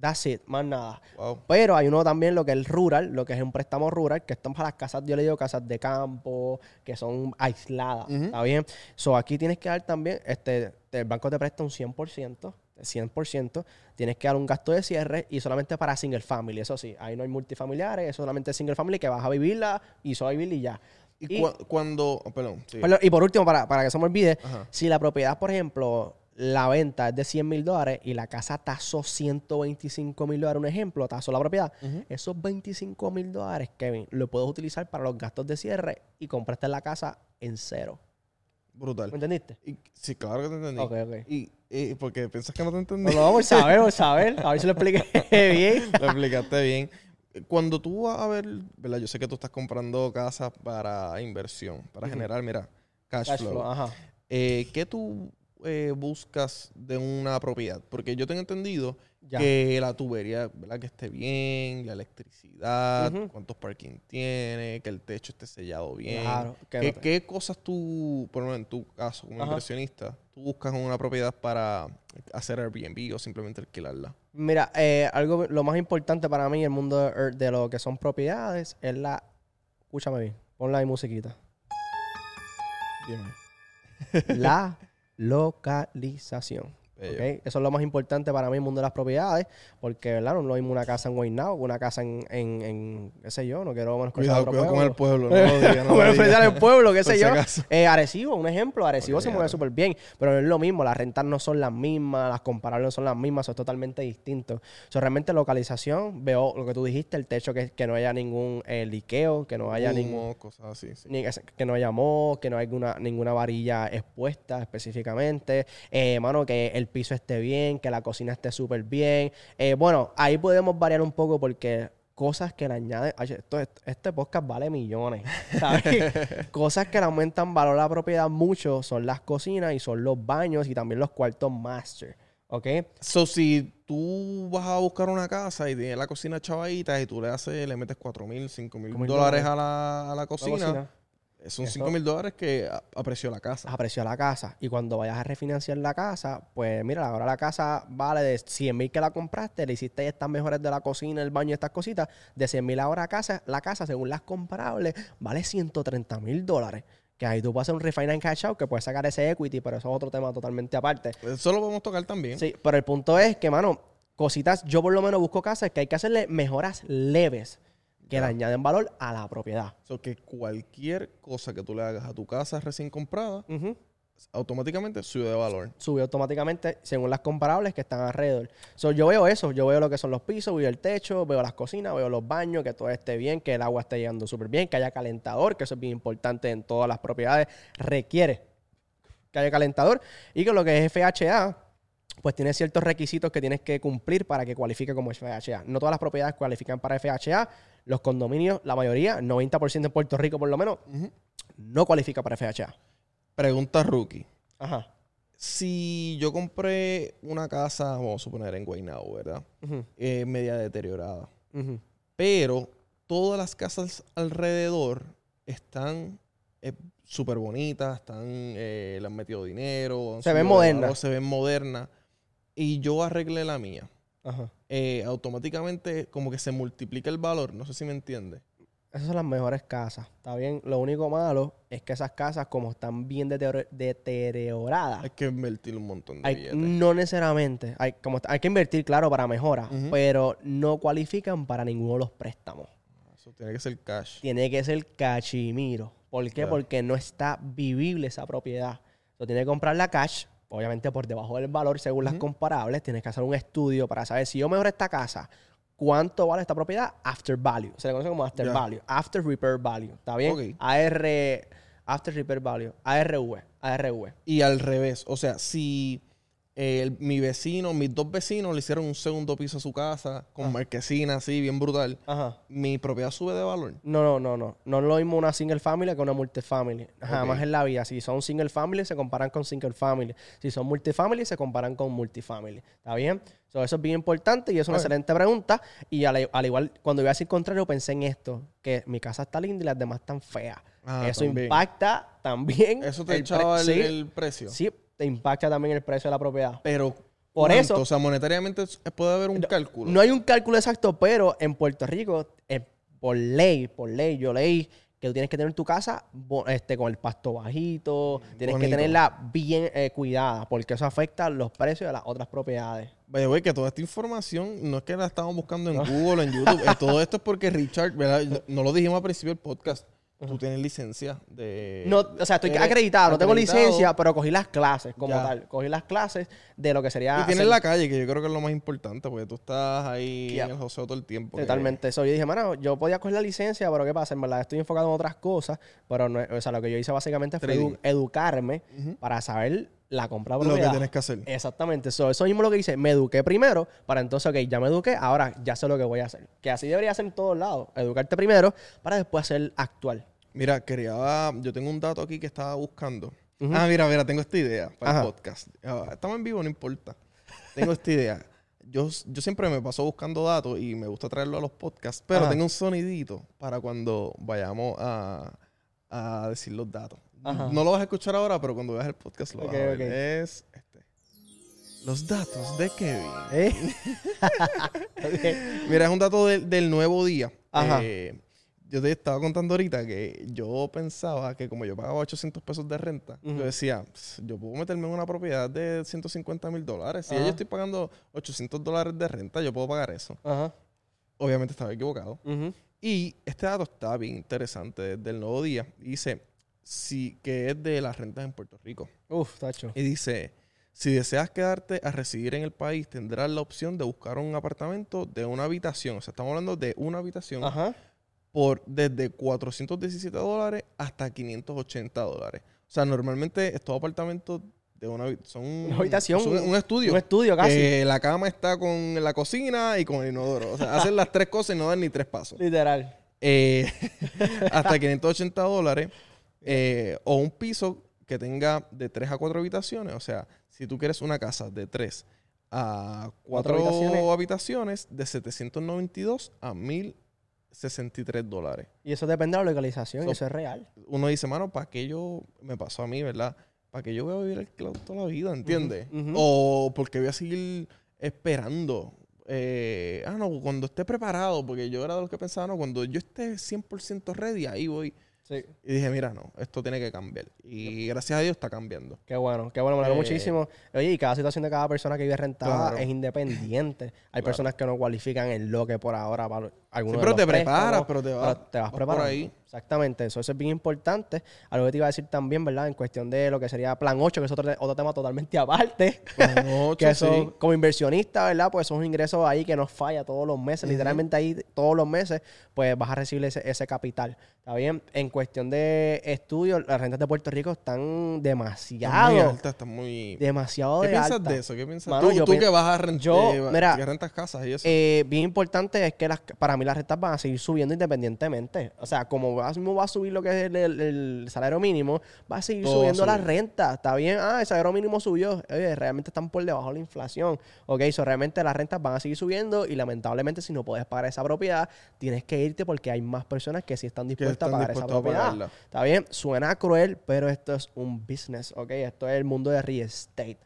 That's it, más nada. Wow. Pero hay uno también, lo que es el rural, lo que es un préstamo rural, que están para las casas, yo le digo casas de campo, que son aisladas. Ujú. ¿Está bien? So, aquí tienes que dar también, este, el banco te presta un 100%, 100%, tienes que dar un gasto de cierre y solamente para single family, eso sí, ahí no hay multifamiliares, es solamente single family que vas a vivirla y solo a vivir y ya. Y, Y- cua- cuando... oh, perdón. sí. Perdón, Y por último, para, para que se me olvide, Ajá. si la propiedad, por ejemplo, la venta es de 100 mil dólares y la casa tasó 125 mil dólares, un ejemplo, tasó la propiedad, esos 25 mil dólares, Kevin, lo puedes utilizar para los gastos de cierre y compraste la casa en cero. Brutal. ¿Me entendiste? Y- sí, claro que te entendí. Ok, ok. Y, y porque piensas que no te entendí. No, no, por saber, por saber. A ver si lo expliqué bien. Lo explicaste bien. Cuando tú vas a ver, ¿verdad? Yo sé que tú estás comprando casas para inversión, para generar, mira, cash, Cash flow. flow, ajá. Eh, ¿Qué tú eh, buscas de una propiedad? Porque yo tengo entendido Ya. que la tubería, ¿verdad? Que esté bien, la electricidad, cuántos parking tiene, que el techo esté sellado bien. Claro, ¿Qué, qué cosas tú, por lo menos en tu caso, como Ajá. inversionista, tú buscas una propiedad para hacer Airbnb o simplemente alquilarla? Mira, eh, algo, lo más importante para mí en el mundo de, de lo que son propiedades es la... Escúchame bien, ponla ahí musiquita. Dime. la localización. Bello. ¿ok? Eso es lo más importante para mí el mundo de las propiedades, porque ¿verdad? no es lo mismo una casa en Guaynabo una casa en, en, en, qué sé yo, no quiero menospreciar Cuidado, cuidado con el pueblo. no lo digas, no menospreciar el pueblo, qué sé yo. Eh, Arecibo, un ejemplo, Arecibo se mueve súper bien, pero no es lo mismo, las rentas no son las mismas, las comparables no son las mismas, eso es totalmente distinto. So, realmente localización, veo lo que tú dijiste, el techo que, que no haya ningún eh, liqueo, que no haya ningún cosas así. sí. ni- que no haya moho, que no haya ninguna, ninguna varilla expuesta específicamente. Eh, mano, que el piso esté bien, que la cocina esté súper bien. Eh, bueno, ahí podemos variar un poco porque cosas que le añaden. Esto, este podcast vale millones. ¿sabes? cosas que le aumentan valor a la propiedad mucho son las cocinas y son los baños y también los cuartos master. ¿Ok? So, si tú vas a buscar una casa y tienes la cocina chavadita y tú le haces, le metes 4 mil, 5 mil 5.000 dólares a la, a la cocina. Son Eso- 5 mil dólares que apreció la casa. apreció la casa. Y cuando vayas a refinanciar la casa, pues mira, ahora la casa vale de 100 mil que la compraste, le hiciste estas mejores de la cocina, el baño y estas cositas. De 100 mil ahora casa, la casa, según las comparables, vale 130 mil dólares. Que ahí tú puedes hacer un refinance cash out, que puedes sacar ese equity, pero eso es otro tema totalmente aparte. Eso lo podemos tocar también. Sí, pero el punto es que, mano, cositas, yo por lo menos busco casas que hay que hacerle mejoras leves que le añaden valor a la propiedad. So, que cualquier cosa que tú le hagas a tu casa recién comprada, automáticamente sube de valor. sube automáticamente según las comparables que están alrededor. So, yo veo eso, yo veo lo que son los pisos, veo el techo, veo las cocinas, veo los baños, que todo esté bien, que el agua esté llegando súper bien, que haya calentador, que eso es bien importante en todas las propiedades, requiere que haya calentador y que lo que es FHA, pues tiene ciertos requisitos que tienes que cumplir para que cualifique como FHA. No todas las propiedades cualifican para FHA. Los condominios, la mayoría, 90% en Puerto Rico por lo menos, no cualifica para FHA. Pregunta rookie. Ajá. Si yo compré una casa, vamos a suponer en Guaynabo, ¿verdad? Eh, media deteriorada. Pero todas las casas alrededor están súper bonitas, están, eh, le han metido dinero. Se ven modernas. Se ven modernas. Y yo arreglé la mía. Ajá. eh, automáticamente como que se multiplica el valor. No sé si me entiende. Esas son las mejores casas. Está bien. Lo único malo es que esas casas, como están bien deterior- deterioradas, Hay que invertir un montón de hay- billetes. no necesariamente. Hay, como, hay que invertir, claro, para mejora, Ujú. pero no cualifican para ninguno de los préstamos. Eso tiene que ser cash. Tiene que ser cachimiro. ¿Por qué? Claro. Porque no está vivible esa propiedad. Lo tiene que comprar la cash, obviamente por debajo del valor según las comparables. Tienes que hacer un estudio para saber si yo mejoro esta casa, cuánto vale esta propiedad after value. Se le conoce como after value, after repair value. ¿Está bien? Ok. AR, after repair value, ARV, ARV. Y al revés. O sea, si eh, el- mi vecino, mis dos vecinos le hicieron un segundo piso a su casa con marquesina así, bien brutal, Ajá. mi propiedad sube de valor. No, no, no, no. No es lo mismo una single family que una multifamily. Jamás Ok. en la vida. Si son single family, se comparan con single family. Si son multifamily, se comparan con multifamily. ¿Está bien? So, eso es bien importante y es una excelente pregunta. Y al, al igual, cuando iba a decir contrario, pensé en esto: que mi casa está linda y las demás están feas. Ah, eso también. impacta también. Eso te el echaba el, sí, el precio. sí, te impacta también el precio de la propiedad. Pero Por ¿cuánto? eso- O sea, monetariamente puede haber un cálculo. No hay un cálculo exacto, pero en Puerto Rico, eh, por ley, por ley, yo leí que tú tienes que tener tu casa este, con el pasto bajito, tienes que tenerla bien eh, cuidada, porque eso afecta los precios de las otras propiedades. Vaya, güey, que toda esta información no es que la estamos buscando en Google o en YouTube. eh, todo esto es porque Richard, ¿verdad? No- No lo dijimos al principio del podcast. Tú tienes licencia de. No, o sea, estoy acreditado, no tengo licencia, pero cogí las clases como Ya. tal. Cogí las clases de lo que sería... Y tienes hacer- la calle, que yo creo que es lo más importante, porque tú estás ahí Ya. en el joseo todo el tiempo. que- Totalmente. Eso yo dije, mano, yo podía coger la licencia, pero ¿qué pasa? En verdad estoy enfocado en otras cosas, pero no, o sea, lo que yo hice básicamente fue edu- educarme para saber la compra Lo que tienes que hacer. Exactamente. So, eso mismo lo que hice. Me eduqué primero para entonces, ok, ya me eduqué, ahora ya sé lo que voy a hacer. Que así debería ser en todos lados. Educarte primero para después ser actual. Mira, quería. Yo tengo un dato aquí que estaba buscando. Ah, mira, mira, tengo esta idea para Ajá. el podcast. Ah, Estamos en vivo, no importa. Tengo esta idea. Yo, yo siempre me paso buscando datos y me gusta traerlo a los podcasts, pero Ajá. tengo un sonidito para cuando vayamos a, a decir los datos. Ajá. No lo vas a escuchar ahora, pero cuando veas el podcast lo Ok, vas a ver. Es este. Los datos de Kevin. ¿Eh? Mira, es un dato del- del nuevo día. Ajá. Eh, yo te estaba contando ahorita que yo pensaba que como yo pagaba 800 pesos de renta, yo decía, "Pss, yo puedo meterme en una propiedad de 150 mil dólares. Si Ajá. yo estoy pagando 800 dólares de renta, yo puedo pagar eso. Ajá. Obviamente estaba equivocado. Y este dato está bien interesante desde el nuevo día. Dice si, que es de las rentas en Puerto Rico. Uf, tacho. Y dice, si deseas quedarte a residir en el país, tendrás la opción de buscar un apartamento de una habitación. O sea, estamos hablando de una habitación Ajá. por desde 417 dólares hasta 580 dólares. O sea, normalmente estos apartamentos de una son Una habitación, son un estudio. Un estudio casi. Que la cama está con la cocina y con el inodoro. O sea, hacen las tres cosas y no dan ni tres pasos. Literal. Eh, hasta 580 dólares. Eh, o un piso que tenga de 3 a 4 habitaciones. O sea, si tú quieres una casa de 3 a 4 Cuatro habitaciones. habitaciones. de 792 a 1063 dólares. Y eso depende de la localización, So- eso es real. Uno dice, mano, ¿para qué yo, me pasó a mí, ¿verdad? ¿Para qué yo voy a vivir alquilado toda la vida, entiendes? O porque voy a seguir esperando. Eh, ah, no, cuando esté preparado, porque yo era de los que pensaba, no, cuando yo esté 100% ready, ahí voy. Sí. Y dije, mira, no, esto tiene que cambiar. Y gracias a Dios está cambiando. Qué bueno, qué bueno, me alegro Eh, muchísimo. Oye, y cada situación de cada persona que vive rentada Claro. es independiente. Hay Claro. personas que no cualifican en lo que por ahora, valo- Sí, de pero los te preparas, pero te vas- te vas vas por preparando. ahí. Exactamente, eso, eso es bien importante. Algo que te iba a decir también, ¿verdad? En cuestión de lo que sería Plan 8, que es otro, otro tema totalmente aparte. Plan ocho, que eso, sí. como inversionista, ¿verdad? Pues son ingresos ahí que nos falla todos los meses. Literalmente ahí todos los meses, pues vas a recibir ese, ese capital. ¿Está bien? En cuestión de estudios, las rentas de Puerto Rico están Está demasiado, muy alta, está muy... demasiado ¿Qué de piensas alta. de eso? ¿Qué piensas? Mano, tú yo tú que vas a rentar, yo, mira, que rentas casas y eso. Eh, bien importante es que las, para mí las rentas van a seguir subiendo independientemente. O sea, como mismo va a subir lo que es el, el- el salario mínimo, va a seguir Todo va a subiendo la subir. renta. Está bien, ah, el salario mínimo subió. Oye, realmente están por debajo de la inflación. Ok, so realmente las rentas van a seguir subiendo y lamentablemente si no puedes pagar esa propiedad, tienes que irte porque hay más personas que sí están dispuestas están a pagar esa propiedad. Está bien, suena cruel, pero esto es un business, ok. Esto es el mundo de real estate.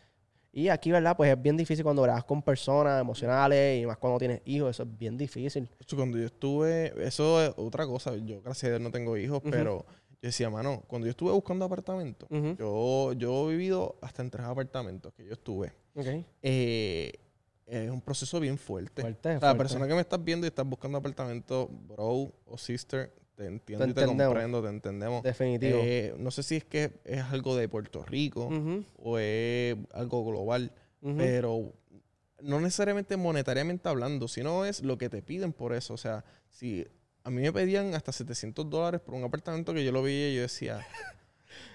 Y aquí, ¿verdad? Pues es bien difícil cuando hablas con personas emocionales y más cuando tienes hijos, eso es bien difícil. Cuando yo estuve, eso es otra cosa. Yo, gracias a Dios, no tengo hijos, pero yo decía, mano, cuando yo estuve buscando apartamentos, Ujú. yo, yo he vivido hasta en tres apartamentos que yo estuve. Ok. Eh, es un proceso bien fuerte. Fuerte, O sea, la persona que me estás viendo y estás buscando apartamento, bro o sister, te entiendo y te comprendo, te entendemos. Definitivo. Eh, no sé si es que es algo de Puerto Rico o es algo global, pero no necesariamente monetariamente hablando, sino es lo que te piden por eso. O sea, si a mí me pedían hasta 700 dólares por un apartamento que yo lo veía y yo decía,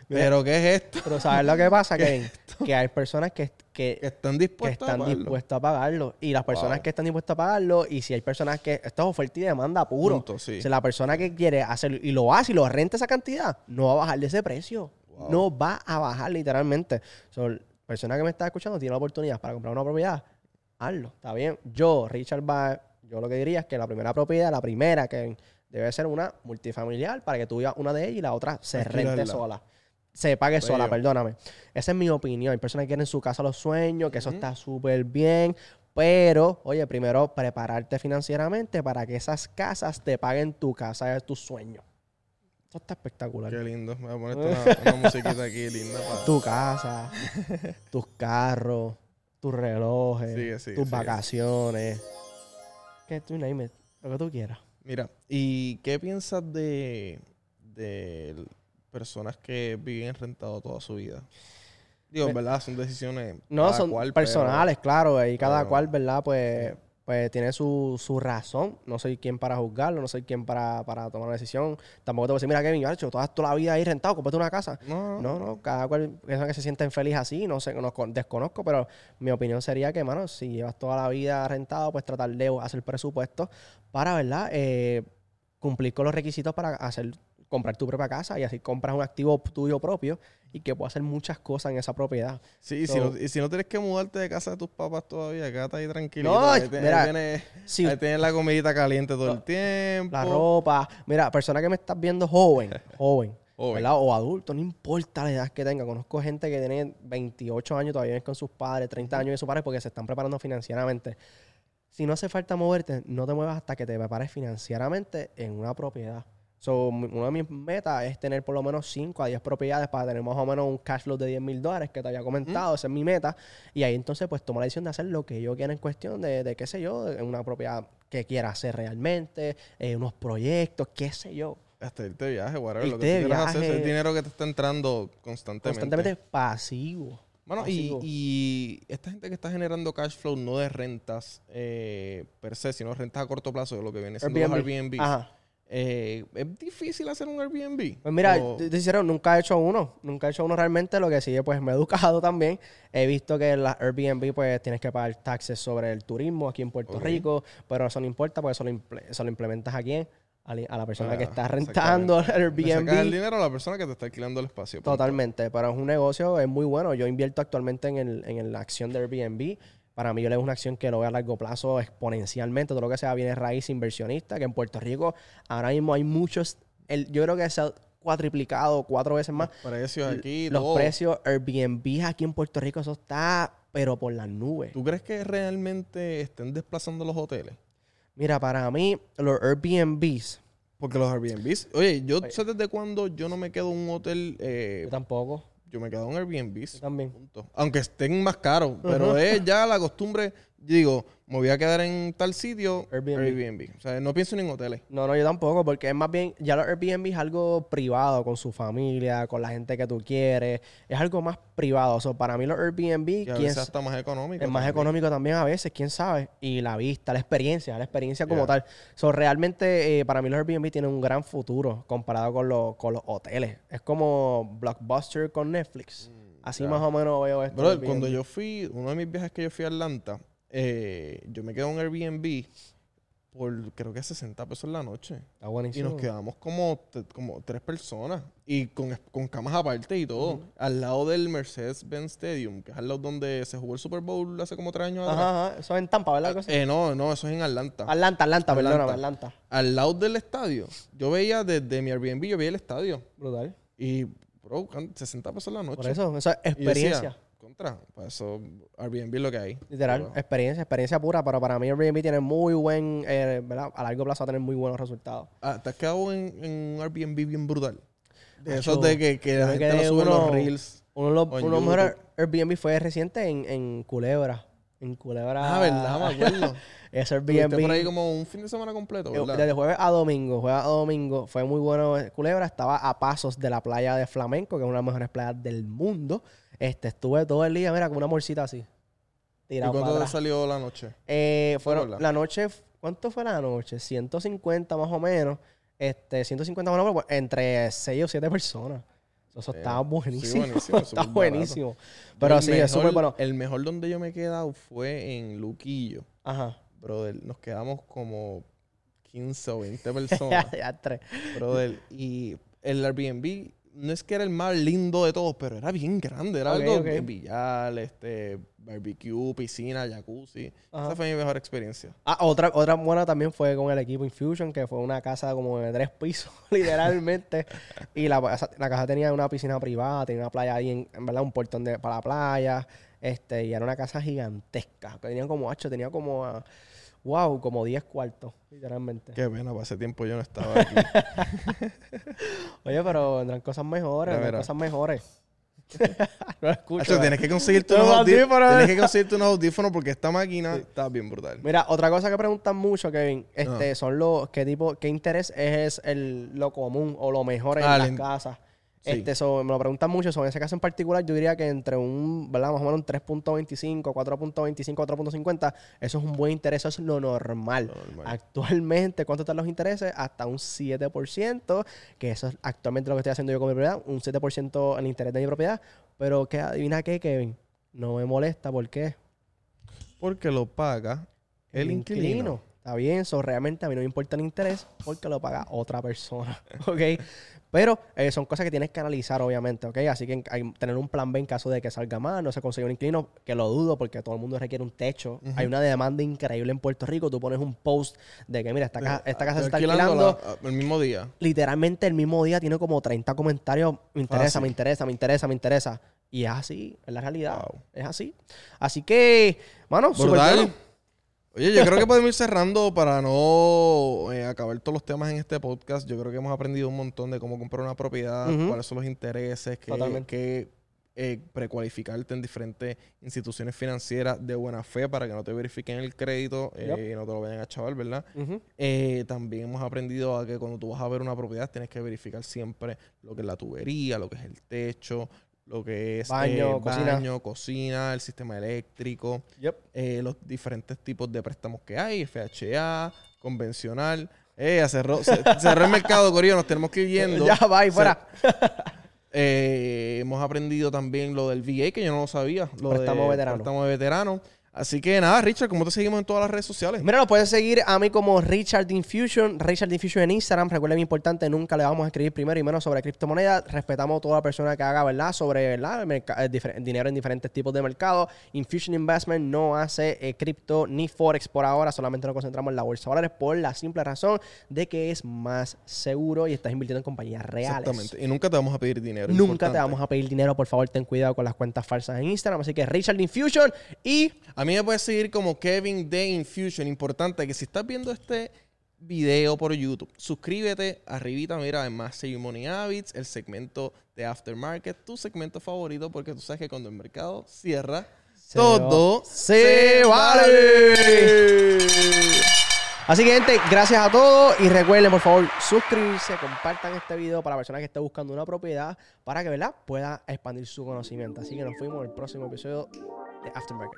¿pero qué es esto? Pero ¿sabes lo que pasa, Kevin? Que hay personas que, que, Que están que a están pagarlo. dispuestas a pagarlo. Y las personas Wow. que están dispuestas a pagarlo, y si hay personas que... Esto es oferta y demanda puro. Punto, sí. Si la persona que quiere hacer y lo hace y lo renta esa cantidad, no va a bajar de ese precio. Wow. No va a bajar literalmente. So, persona que me está escuchando tiene la oportunidad para comprar una propiedad, hazlo. Está bien. Yo, Richard va, yo lo que diría es que la primera propiedad, la primera que debe ser una multifamiliar para que tú vivas una de ellas y la otra se rente sola. Se pague sola, Bello. perdóname. Esa es mi opinión. Hay personas que quieren su casa los sueños, que eso está súper bien. Pero, oye, primero prepararte financieramente para que esas casas te paguen tu casa de tus sueños. Eso está espectacular. Qué lindo. Me voy a poner una, una musiquita aquí linda para... Tu casa, tus carros, tus relojes, Sigue, sigue, tus sigue. vacaciones. Que tú name it, lo que tú quieras. Mira, ¿y qué piensas de, de personas que viven rentado toda su vida? Digo, en verdad, son decisiones No, son cual, pero- personales, claro, y cada cual, ¿verdad? Pues, pues tiene su, su razón. No soy quien para juzgarlo, no soy quien para, para tomar una decisión. Tampoco te voy a decir, mira, Kevin, hecho toda, toda la vida ahí rentado, cómprate una casa. No, No, no, cada cual piensa que se sienten feliz así, no sé, no con- desconozco, pero mi opinión sería que, mano, si llevas toda la vida rentado, pues tratar de hacer presupuesto para, ¿verdad? Eh, cumplir con los requisitos para hacer comprar tu propia casa y así compras un activo tuyo propio y que puedas hacer muchas cosas en esa propiedad. Sí, y, si So- no, y si no tienes que mudarte de casa de tus papás todavía, quédate ahí tranquilo. No, ahí, te- ahí mira, tienes, si- ahí tienes la comidita caliente todo el tiempo. La ropa. Mira, persona que me estás viendo joven, joven, Joven. ¿verdad? O adulto, no importa la edad que tenga. Conozco gente que tiene 28 años, todavía viven con sus padres, 30 años de sus padres porque se están preparando financieramente. Si no hace falta moverte, no te muevas hasta que te prepares financieramente en una propiedad. So, una de mis metas es tener por lo menos 5 a 10 propiedades para tener más o menos un cash flow de 10 mil dólares que te había comentado. Esa es mi meta. Y ahí entonces pues tomo la decisión de hacer lo que yo quiera en cuestión de, de qué sé yo, de una propiedad que quiera hacer realmente, eh, unos proyectos, qué sé yo. Hasta irte de viaje, whatever. Lo que tú de quieras hacer es el dinero que te está entrando constantemente. Constantemente pasivo. Bueno, y, pasivo. y esta gente que está generando cash flow no de rentas eh, per se, sino rentas a corto plazo, lo que viene siendo los Airbnb. Ajá. Eh, ¿Es difícil hacer un Airbnb? Pues mira, O- te, te nunca he hecho uno. Nunca he hecho uno realmente. Lo que sí, pues me he educado también. He visto que en las Airbnb, pues tienes que pagar taxes sobre el turismo aquí en Puerto Ok. Rico. Pero eso no importa, porque eso lo, imple- eso lo implementas a quién? A, li- a la persona Ah, que está rentando el Le sacas el Airbnb. dinero a la persona que te está alquilando el espacio. Totalmente. Pero es un negocio, es muy bueno. Yo invierto actualmente en, el, en la acción de Airbnb. Para mí, yo le es una acción que lo veo a largo plazo exponencialmente. Todo lo que sea viene raíz inversionista, que en Puerto Rico ahora mismo hay muchos. El, yo creo que se ha cuatriplicado cuatro veces más. Precios aquí, Los todo. precios Airbnb aquí en Puerto Rico, eso está, pero por las nubes. ¿Tú crees que realmente estén desplazando los hoteles? Mira, para mí, los Airbnbs, Porque los Airbnbs... Oye, yo sé desde cuándo yo no me quedo en un hotel... eh, yo tampoco. Yo me quedo en Airbnbs. Yo también. Punto. Aunque estén más caros, pero es ya la costumbre yo digo, me voy a quedar en tal sitio, Airbnb. Airbnb. O sea, no pienso ni en hoteles. No, no, yo tampoco, porque es más bien, ya los Airbnb es algo privado con su familia, con la gente que tú quieres. Es algo más privado. O sea, para mí los Airbnb, Y a quién veces s- hasta más económico. es más también. económico también a veces, quién sabe. Y la vista, la experiencia, la experiencia como Yeah. tal. So, realmente, eh, para mí los Airbnb tienen un gran futuro comparado con, los con los hoteles. Es como Blockbuster con Netflix. Así más o menos veo esto. Mm, Airbnb. cuando yo fui, uno de mis viajes que yo fui a Atlanta, eh, yo me quedé en un Airbnb por creo que 60 pesos la noche. Está Y buenísimo. nos quedamos como, como tres personas. Y con, con camas aparte y todo. Al lado del Mercedes-Benz Stadium, que es al lado donde se jugó el Super Bowl hace como tres años atrás. Ajá. Eso es en Tampa, ¿verdad? Eh, no, no, eso es en Atlanta. Atlanta, Atlanta, Atlanta. perdóname, Atlanta. Al lado del estadio. Yo veía desde mi Airbnb, yo veía el estadio. Brutal. Y, bro, can- 60 pesos la noche. Por eso, eso es Y yo decía, experiencia. Contra, pues eso, Airbnb es lo que hay. Literal, Pero- experiencia, experiencia pura, pero para mí Airbnb tiene muy buen, eh, ¿verdad? A largo plazo va a tener muy buenos resultados. Ah, ¿Te has quedado en, en un Airbnb bien brutal? De esos de que, que la gente lo sube en los reels. Uno de los, mejores. Airbnb fue reciente en, en Culebra. En Culebra. Ah, ¿verdad? Me acuerdo. Ese Estuviste por ahí como un fin de semana completo, eh, ¿verdad? Desde jueves a domingo, jueves a domingo, fue muy bueno. Culebra estaba a pasos de la playa de Flamenco, que es una de las mejores playas del mundo. Este, estuve todo el día, mira, como una morcita así. ¿Y Tirado para cuánto atrás. salió la noche? Eh, fueron, la noche, ¿cuánto fue la noche? 150 más o menos. Este, 150 más o menos, pues, entre 6 o 7 personas. Eso, Eh, estaba sí, buenísimo. buenísimo, está buenísimo. Pero el sí, es súper bueno. El mejor donde yo me he quedado fue en Luquillo. Ajá. Brother, nos quedamos como 15 o 20 personas. ya tres. brother, y el Airbnb no es que era el más lindo de todos, pero era bien grande. Era Ok, algo de billar, este, barbecue, piscina, jacuzzi. Ajá. Esa fue mi mejor experiencia. Ah, otra, otra buena también fue con el equipo Infusion, que fue una casa como de tres pisos, literalmente. y la, casa- la casa tenía una piscina privada, tenía una playa ahí, en, en verdad, un portón de, para la playa. Este, y era una casa gigantesca. Que tenía como, hacho, tenía como, ah, wow, como 10 cuartos, literalmente. Qué pena, para ese tiempo yo no estaba aquí. Oye, pero vendrán cosas mejores, vendrán cosas mejores. no lo escucho. ¿verdad? tienes que conseguirte unos audífonos. Tienes que conseguirte unos audífonos porque esta máquina está bien brutal. Mira, otra cosa que preguntan mucho, Kevin, este, Ah. son los, qué tipo, qué interés es el, lo común o lo mejor en Ah, las casas. Sí. Este, so, me lo preguntan mucho, so, en ese caso en particular, yo diría que entre un, ¿verdad? Más o menos un 3.25, 4.25, 4.50, eso es un buen interés, eso es lo normal. Actualmente, ¿cuánto están los intereses? Hasta un 7%, que eso es actualmente lo que estoy haciendo yo con mi propiedad, un 7% el interés de mi propiedad. Pero que adivina qué, Kevin, no me molesta, ¿por qué? Porque lo paga el, inquilino. Está bien, eso realmente a mí no me importa el interés porque lo paga otra persona, ¿ok? Pero eh, son cosas que tienes que analizar, obviamente, ¿ok? Así que hay tener un plan B en caso de que salga mal, no se consiga un inquilino, que lo dudo porque todo el mundo requiere un techo. Hay una demanda increíble en Puerto Rico. Tú pones un post de que, mira, esta, ca- esta casa se está alquilando alquilando. la- el mismo día. Literalmente el mismo día tiene como 30 comentarios. Me interesa, me interesa, me interesa, me interesa. Y es así, es la realidad. Wow. Es así. Así que, mano, súper bueno. Oye, yo creo que podemos ir cerrando para no eh, acabar todos los temas en este podcast. Yo creo que hemos aprendido un montón de cómo comprar una propiedad, cuáles son los intereses, qué, qué, eh, precualificarte en diferentes instituciones financieras de buena fe para que no te verifiquen el crédito eh, Yep. y no te lo vayan a chaval, ¿verdad? Eh, también hemos aprendido a que cuando tú vas a ver una propiedad tienes que verificar siempre lo que es la tubería, lo que es el techo, lo que es Baño, eh, cocina. baño, cocina, el sistema eléctrico Yep. eh, los diferentes tipos de préstamos que hay, FHA, convencional. Eh, cerró, cerró el mercado, Corillo, nos tenemos que ir yendo. Ya, va y fuera. eh, hemos aprendido también lo del VA, que yo no lo sabía. Lo Préstamo de veterano. Préstamo de veterano. Así que nada, Richard, ¿cómo te seguimos en todas las redes sociales? Mira, lo puedes seguir a mí como Richard Infusion, Richard Infusion en Instagram. Recuerden, importante, nunca le vamos a escribir primero y menos sobre criptomonedas. Respetamos a toda persona que haga, ¿verdad? Sobre, difer- dinero en diferentes tipos de mercado. Infusion Investment no hace eh, cripto ni forex por ahora. Solamente nos concentramos en la bolsa de valores por la simple razón de que es más seguro y estás invirtiendo en compañías reales. Exactamente. Y nunca te vamos a pedir dinero. Nunca importante. te vamos a pedir dinero, por favor, ten cuidado con las cuentas falsas en Instagram. Así que Richard Infusion y A mí me puedes seguir como Kevin de Infusion. Importante que si estás viendo este video por YouTube, suscríbete. Arribita, mira, en Más Save Money Habits, el segmento de Aftermarket, tu segmento favorito, porque tú sabes que cuando el mercado cierra, Todo se vale. Así que, gente, gracias a todos. Y recuerden, por favor, suscribirse, compartan este video para la persona que esté buscando una propiedad para que, ¿verdad?, pueda expandir su conocimiento. Así que nos fuimos en el próximo episodio de Aftermarket.